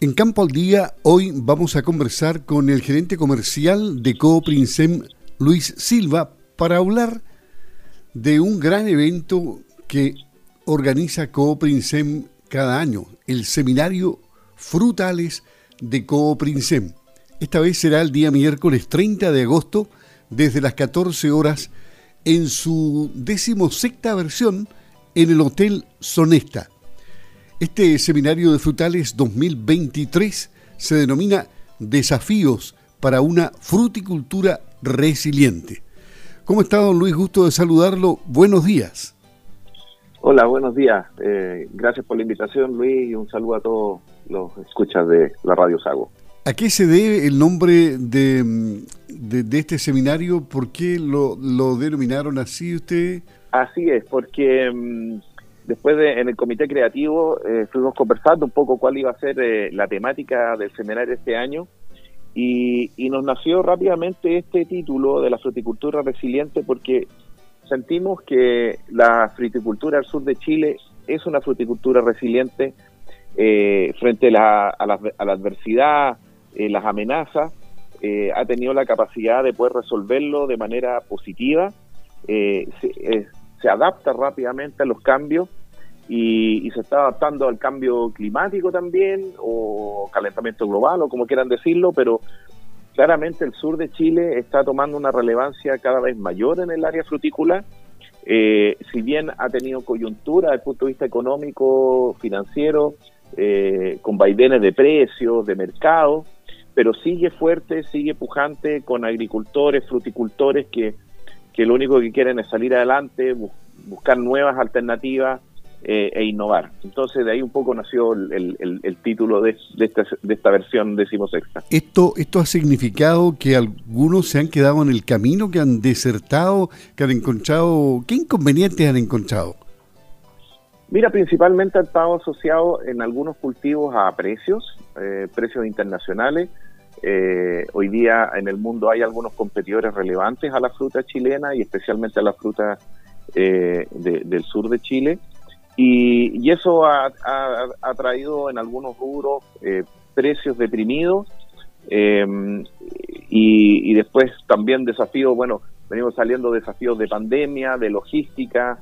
En Campo al Día, hoy vamos a conversar con el gerente comercial de Cooprinsem, Luis Silva, para hablar de un gran evento que organiza Cooprinsem cada año, el seminario Frutales de Cooprinsem. Esta vez será el día miércoles 30 de agosto, desde las 14 horas, en su decimosexta versión en el Hotel Sonesta este seminario de frutales 2023 se denomina Desafíos para una fruticultura resiliente. ¿Cómo está, don Luis? Gusto de saludarlo. Buenos días. Hola, buenos días. Eh, gracias por la invitación, Luis, y un saludo a todos los escuchas de la Radio Sago. ¿A qué se debe el nombre de, de, este seminario? ¿Por qué lo, lo, denominaron así usted? Así es, porque mm, Después de, en el comité creativo eh, fuimos conversando un poco cuál iba a ser eh, la temática del seminario este año y, nos nació rápidamente este título de la fruticultura resiliente porque sentimos que la fruticultura al sur de Chile es una fruticultura resiliente eh, frente a la, adversidad, las amenazas, ha tenido la capacidad de poder resolverlo de manera positiva, se adapta rápidamente a los cambios y, se está adaptando al cambio climático también, o calentamiento global, o como quieran decirlo, pero claramente el sur de Chile está tomando una relevancia cada vez mayor en el área frutícola. Eh, si bien ha tenido coyuntura desde el punto de vista económico, financiero, eh, con vaivenes de precios, de mercado, pero sigue fuerte, sigue pujante con agricultores, fruticultores que, que lo único que quieren es salir adelante, buscar nuevas alternativas, eh, e innovar. Entonces de ahí un poco nació el, título de, esta, de esta versión decimosexta. ¿Esto, ¿Esto ha significado que algunos se han quedado en el camino, que han desertado, que han encontrado... ¿Qué inconvenientes han encontrado? Mira, principalmente han estado asociados en algunos cultivos a precios, eh, precios internacionales. Eh, hoy día en el mundo hay algunos competidores relevantes a la fruta chilena y especialmente a la fruta del sur de Chile. Y, eso ha, traído en algunos rubros eh, precios deprimidos em, y, después también desafíos, bueno, venimos saliendo desafíos de pandemia, de logística,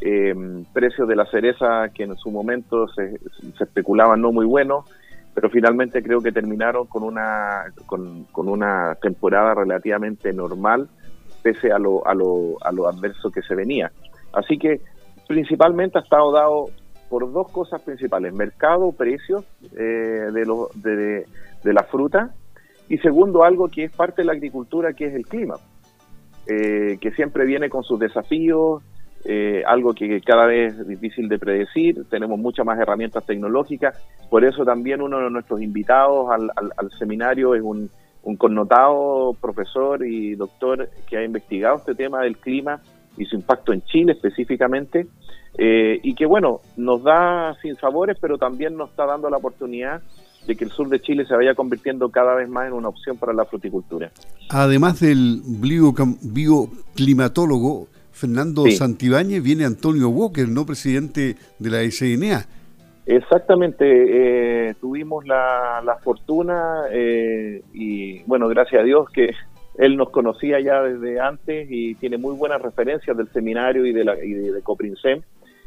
em, precios de la cereza que en su momento se, especulaban no muy buenos, pero finalmente creo que terminaron con una, con, una temporada relativamente normal pese a lo, a, lo, a lo adverso que se venía. Así que principalmente ha estado dado por dos cosas principales, mercado, precios eh, de, lo, de, la fruta y segundo algo que es parte de la agricultura, que es el clima, eh, que siempre viene con sus desafíos, eh, algo que cada vez es difícil de predecir, tenemos muchas más herramientas tecnológicas, por eso también uno de nuestros invitados al, al seminario es un, un connotado profesor y doctor que ha investigado este tema del clima y su impacto en Chile específicamente, eh, y que bueno, nos da sin sabores, pero también nos está dando la oportunidad de que el sur de Chile se vaya convirtiendo cada vez más en una opción para la fruticultura. Además del bioclimatólogo Fernando Santibáñez, viene Antonio Walker, no presidente de la SNA. Exactamente, eh, tuvimos la, fortuna eh, y bueno, gracias a Dios que él nos conocía ya desde antes y tiene muy buenas referencias del seminario y de, la, y de, Coprinsem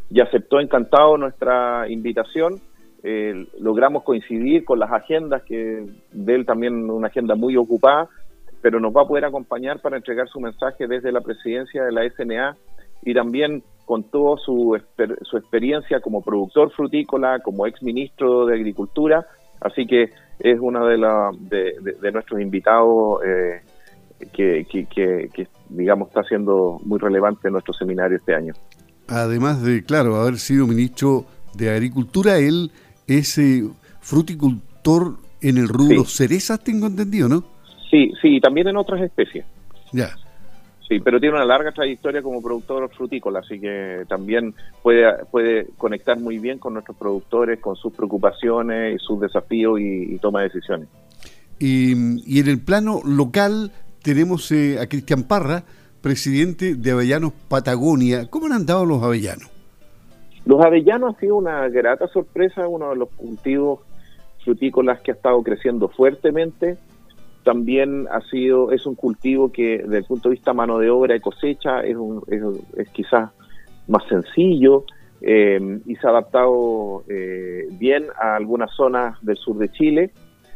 y aceptó encantado nuestra invitación. Eh, logramos coincidir con las agendas, que de él también una agenda muy ocupada, pero nos va a poder acompañar para entregar su mensaje desde la presidencia de la SNA y también con toda su, experiencia como productor frutícola, como ex ministro de Agricultura, así que es uno de, de, de, nuestros invitados eh, que, que, digamos, está siendo muy relevante en nuestro seminario este año. Además de, claro, haber sido ministro de Agricultura, él es eh, fruticultor en el rubro cerezas, tengo entendido, ¿no? Sí, sí, también en otras especies. Ya. Sí, pero tiene una larga trayectoria como productor frutícola, así que también puede, puede conectar muy bien con nuestros productores, con sus preocupaciones y sus desafíos y, toma de decisiones. Y, y, en el plano local, tenemos eh, a Cristian Parra, presidente de Avellanos Patagonia. ¿Cómo han andado los avellanos? Los avellanos ha sido una grata sorpresa, uno de los cultivos frutícolas que ha estado creciendo fuertemente. También ha sido, es un cultivo que desde el punto de vista mano de obra y cosecha es, un, es, quizás más sencillo eh, y se ha adaptado eh, bien a algunas zonas del sur de Chile.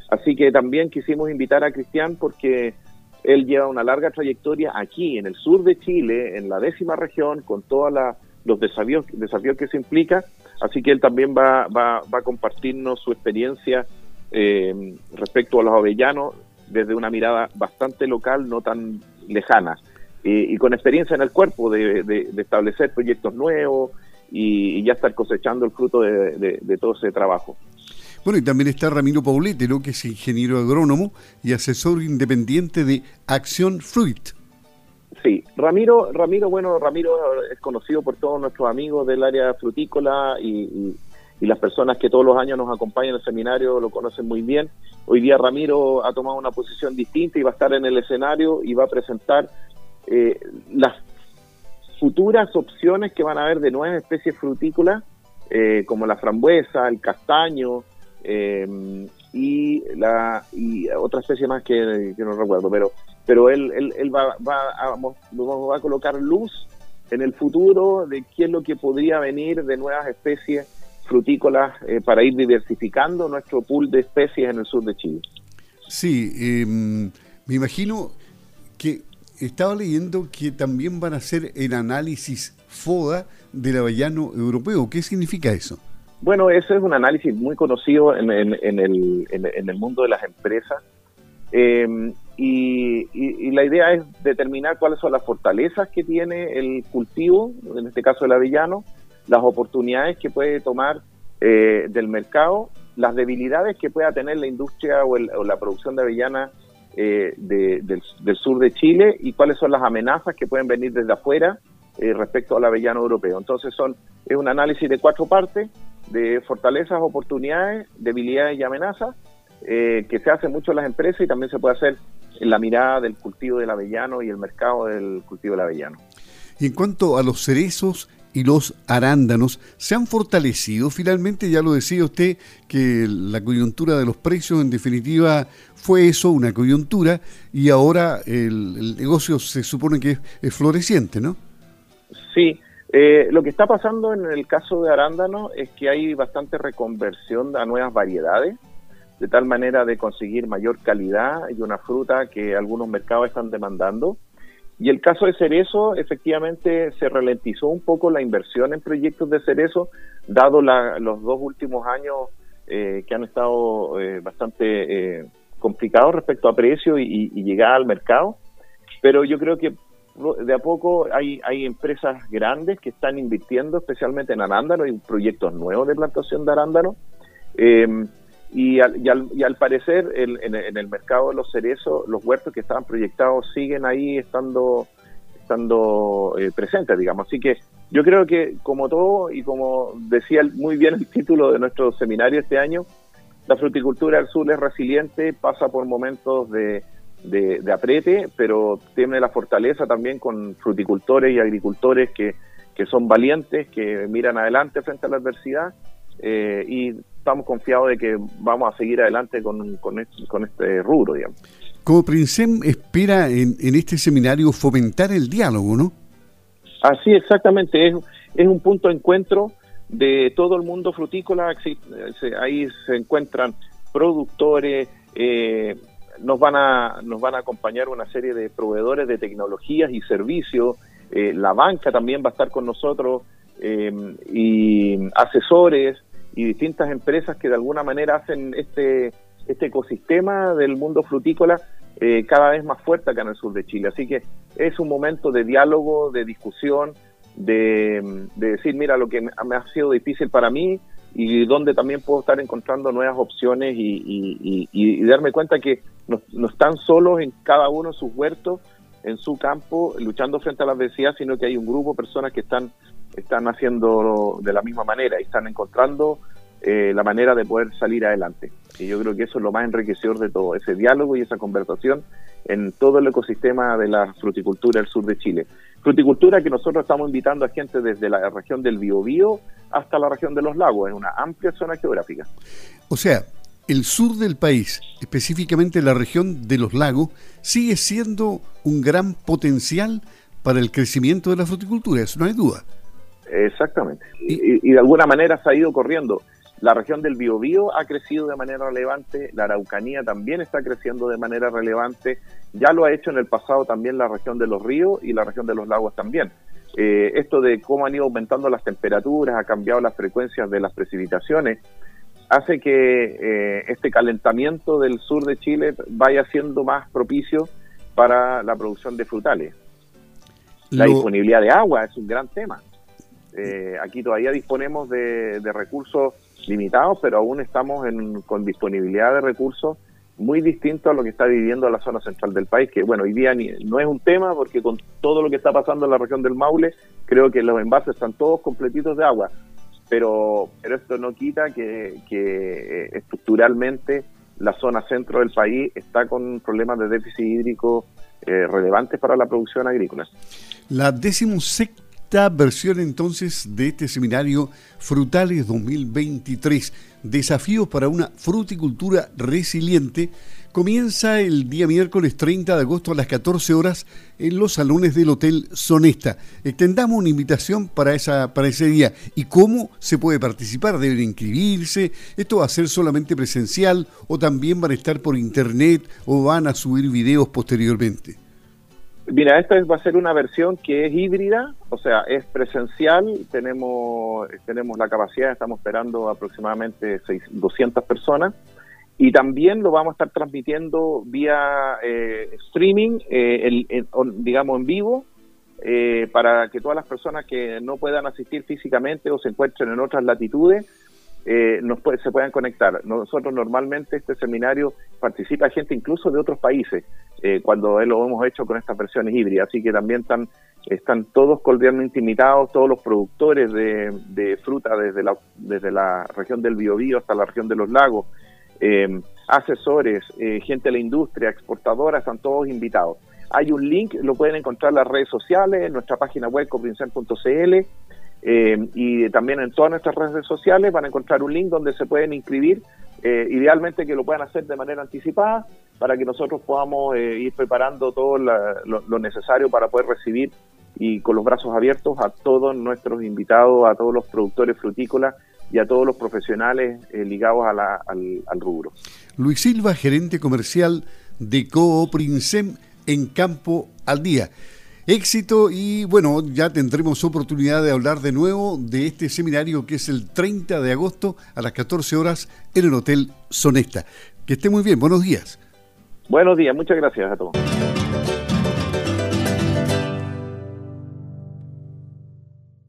Así que también quisimos invitar a Cristian porque él lleva una larga trayectoria aquí, en el sur de Chile, en la décima región, con todos los desafíos, que se implica. Así que él también va, va, va a compartirnos su experiencia eh, respecto a los avellanos desde una mirada bastante local, no tan lejana, y con experiencia en el cuerpo de, establecer proyectos nuevos y, ya estar cosechando el fruto de, todo ese trabajo. Bueno, y también está Ramiro Paulete, que es ingeniero agrónomo y asesor independiente de Acción Fruit. Sí, Ramiro, Ramiro, bueno, Ramiro es conocido por todos nuestros amigos del área frutícola y, y las personas que todos los años nos acompañan en el seminario lo conocen muy bien. Hoy día Ramiro ha tomado una posición distinta y va a estar en el escenario y va a presentar eh, las futuras opciones que van a haber de nuevas especies frutícolas, eh, como la frambuesa, el castaño eh, y la y otra especie más que, no recuerdo, pero pero él, él, va, va, a, va a colocar luz en el futuro de qué es lo que podría venir de nuevas especies frutícolas eh, para ir diversificando nuestro pool de especies en el sur de Chile. Sí, em, me imagino que estaba leyendo que también van a hacer el análisis FODA del avellano europeo. ¿Qué significa eso? Bueno, ese es un análisis muy conocido en, el, mundo de las empresas. Em, y, la idea es determinar cuáles son las fortalezas que tiene el cultivo, en este caso el avellano, las oportunidades que puede tomar eh, del mercado, las debilidades que pueda tener la industria o, la producción de avellana eh, del, sur de Chile y cuáles son las amenazas que pueden venir desde afuera eh, respecto al avellano europeo. Entonces son es un análisis de cuatro partes de fortalezas, oportunidades, debilidades y amenazas que se hace mucho en las empresas y también se puede hacer en la mirada del cultivo del avellano y el mercado del cultivo del avellano. Y en cuanto a los cerezos y los arándanos se han fortalecido. Finalmente, ya lo decía usted, que la coyuntura de los precios en definitiva fue eso, una coyuntura, y ahora el, negocio se supone que es, floreciente, ¿no? Sí, eh, lo que está pasando en el caso de arándano es que hay bastante reconversión a nuevas variedades, de tal manera de conseguir mayor calidad y una fruta que algunos mercados están demandando. Y el caso de Cerezo, efectivamente, se ralentizó un poco la inversión en proyectos de Cerezo, dado los dos últimos años eh, que han estado eh, bastante eh, complicados respecto a precio y, y, llegada al mercado. Pero yo creo que de a poco hay, hay empresas grandes que están invirtiendo, especialmente en arándano, y proyectos nuevos de plantación de arándano. Y al, y al, parecer en, el mercado de los cerezos, los huertos que estaban proyectados siguen ahí estando, estando eh, presentes, digamos. Así que yo creo que como todo, y como decía muy bien el título de nuestro seminario este año, la fruticultura del sur es resiliente, pasa por momentos de, de, aprete, pero tiene la fortaleza también con fruticultores y agricultores que, que son valientes, que miran adelante frente a la adversidad eh, y estamos confiados de que vamos a seguir adelante con, con, este, rubro, digamos. Como Princem espera en, este seminario fomentar el diálogo, ¿no? Así, exactamente. Es, es un punto de encuentro de todo el mundo frutícola. Ahí se encuentran productores, eh, nos van a nos van a acompañar una serie de proveedores de tecnologías y servicios. Eh, la banca también va a estar con nosotros eh, y asesores y distintas empresas que de alguna manera hacen este, este ecosistema del mundo frutícola eh, cada vez más fuerte acá en el sur de Chile. Así que es un momento de diálogo, de discusión, de, decir, mira, lo que me ha sido difícil para mí y donde también puedo estar encontrando nuevas opciones y, darme cuenta que no, no, están solos en cada uno de sus huertos, en su campo, luchando frente a la adversidad, sino que hay un grupo de personas que están están haciendo de la misma manera y están encontrando eh, la manera de poder salir adelante. Y yo creo que eso es lo más enriquecedor de todo, ese diálogo y esa conversación en todo el ecosistema de la fruticultura del sur de Chile. Fruticultura que nosotros estamos invitando a gente desde la región del Biobío hasta la región de los lagos, en una amplia zona geográfica. O sea, el sur del país, específicamente la región de los lagos, sigue siendo un gran potencial para el crecimiento de la fruticultura, eso no hay duda. Exactamente. Y, de alguna manera se ha ido corriendo. La región del Biobío ha crecido de manera relevante, la Araucanía también está creciendo de manera relevante, ya lo ha hecho en el pasado también la región de los ríos y la región de los lagos también. Eh, esto de cómo han ido aumentando las temperaturas, ha cambiado las frecuencias de las precipitaciones, hace que eh, este calentamiento del sur de Chile vaya siendo más propicio para la producción de frutales. La disponibilidad de agua es un gran tema. Eh, aquí todavía disponemos de, recursos limitados, pero aún estamos con disponibilidad de recursos muy distinto a lo que está viviendo la zona central del país, que bueno, hoy día no es un tema porque con todo lo que está pasando en la región del Maule, creo que los envases están todos completitos de agua, pero, esto no quita que, eh, estructuralmente la zona centro del país está con problemas de déficit hídrico eh, relevantes para la producción agrícola. La decimosexta versión entonces de este seminario Frutales 2023, Desafíos para una fruticultura resiliente, comienza el día miércoles 30 de agosto a las 14 horas en los salones del Hotel Sonesta. Extendamos una invitación para, esa, para ese día. ¿Y cómo se puede participar? ¿Deben inscribirse? ¿Esto va a ser solamente presencial o también van a estar por internet o van a subir videos posteriormente? Mira, esta va a ser una versión que es híbrida, o sea, es presencial, tenemos, tenemos la capacidad, estamos esperando aproximadamente 200 personas, y también lo vamos a estar transmitiendo vía eh, streaming, eh, digamos en vivo, eh, para que todas las personas que no puedan asistir físicamente o se encuentren en otras latitudes, eh, nos se puedan conectar. Nosotros normalmente este seminario participa gente incluso de otros países, eh, cuando lo hemos hecho con estas versiones híbridas, así que también están, están todos cordialmente invitados, todos los productores de, fruta desde la, desde la región del Biobío hasta la región de los lagos, eh, asesores, gente de la industria, exportadora, están todos invitados. Hay un link, lo pueden encontrar en las redes sociales, en nuestra página web coprincen.cl eh, y también en todas nuestras redes sociales van a encontrar un link donde se pueden inscribir, eh, idealmente que lo puedan hacer de manera anticipada para que nosotros podamos eh, ir preparando todo lo, necesario para poder recibir y con los brazos abiertos a todos nuestros invitados, a todos los productores frutícolas y a todos los profesionales ligados al, al rubro. Luis Silva, gerente comercial de Cooprinsem en Campo al Día éxito y bueno, ya tendremos oportunidad de hablar de nuevo de este seminario que es el 30 de agosto a las 14 horas en el Hotel Sonesta. Que esté muy bien, buenos días. Buenos días, muchas gracias a todos.